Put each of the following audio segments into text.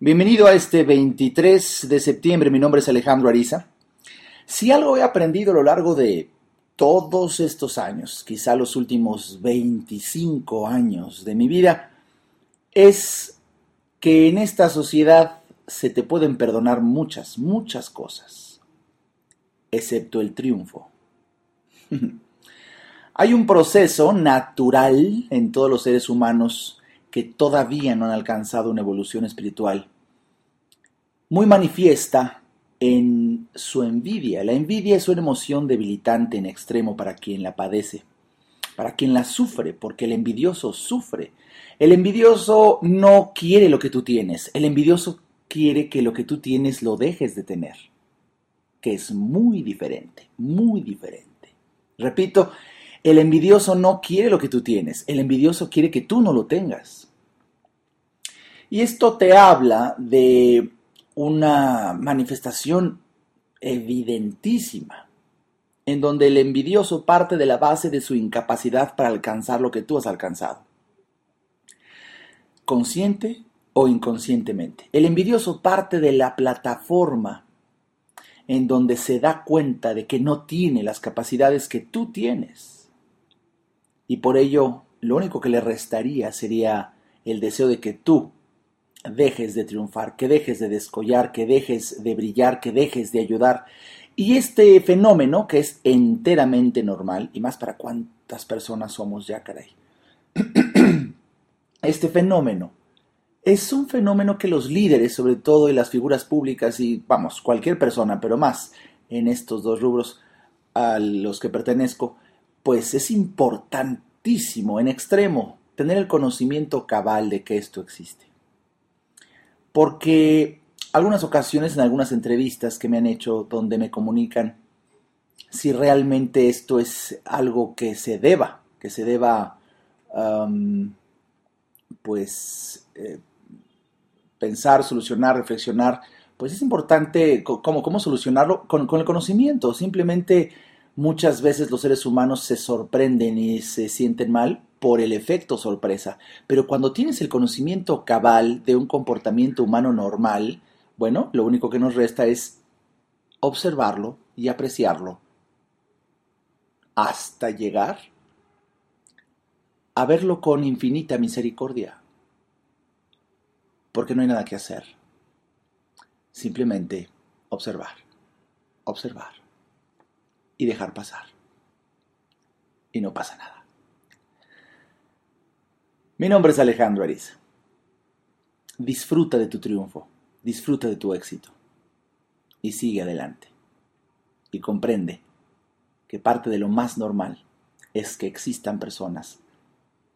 Bienvenido a este 23 de septiembre, mi nombre es Alejandro Ariza. Si algo he aprendido a lo largo de todos estos años, quizá los últimos 25 años de mi vida, es que en esta sociedad se te pueden perdonar muchas, muchas cosas, excepto el triunfo. Hay un proceso natural en todos los seres humanos que todavía no han alcanzado una evolución espiritual, muy manifiesta en su envidia. La envidia es una emoción debilitante en extremo para quien la padece, para quien la sufre, porque el envidioso sufre. El envidioso no quiere lo que tú tienes, el envidioso quiere que lo que tú tienes lo dejes de tener, que es muy diferente, muy diferente. Repito, el envidioso no quiere lo que tú tienes, el envidioso quiere que tú no lo tengas. Y esto te habla de una manifestación evidentísima, en donde el envidioso parte de la base de su incapacidad para alcanzar lo que tú has alcanzado. Consciente o inconscientemente. El envidioso parte de la plataforma en donde se da cuenta de que no tiene las capacidades que tú tienes y por ello, lo único que le restaría sería el deseo de que tú dejes de triunfar, que dejes de descollar, que dejes de brillar, que dejes de ayudar. Y este fenómeno, que es enteramente normal, y más para cuántas personas somos ya, caray. Este fenómeno es un fenómeno que los líderes, sobre todo y las figuras públicas, y vamos, cualquier persona, pero más en estos dos rubros a los que pertenezco, pues es importantísimo en extremo tener el conocimiento cabal de que esto existe. Porque algunas ocasiones en algunas entrevistas que me han hecho donde me comunican si realmente esto es algo que se deba, que se deba pues eh, pensar, solucionar, reflexionar, pues es importante cómo, cómo solucionarlo con, con el conocimiento, simplemente Muchas veces los seres humanos se sorprenden y se sienten mal por el efecto sorpresa, pero cuando tienes el conocimiento cabal de un comportamiento humano normal, bueno, lo único que nos resta es observarlo y apreciarlo hasta llegar a verlo con infinita misericordia. Porque no hay nada que hacer. Simplemente observar, observar y dejar pasar. Y no pasa nada. Mi nombre es Alejandro Ariza. Disfruta de tu triunfo, disfruta de tu éxito y sigue adelante. Y comprende que parte de lo más normal es que existan personas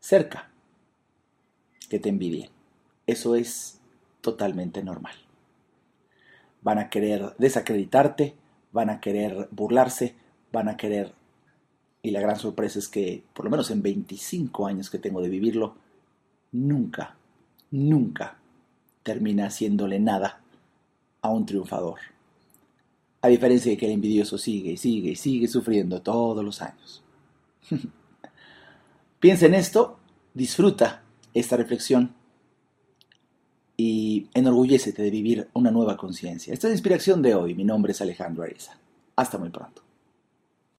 cerca que te envidien. Eso es totalmente normal. Van a querer desacreditarte, van a querer burlarse, van a querer. Y la gran sorpresa es que, por lo menos en 25 años que tengo de vivirlo, nunca, nunca termina haciéndole nada a un triunfador. A diferencia de que el envidioso sigue y sigue y sigue sufriendo todos los años. Piensa en esto, disfruta esta reflexión y enorgullécete de vivir una nueva conciencia. Esta es la inspiración de hoy. Mi nombre es Alejandro Ariza. Hasta muy pronto.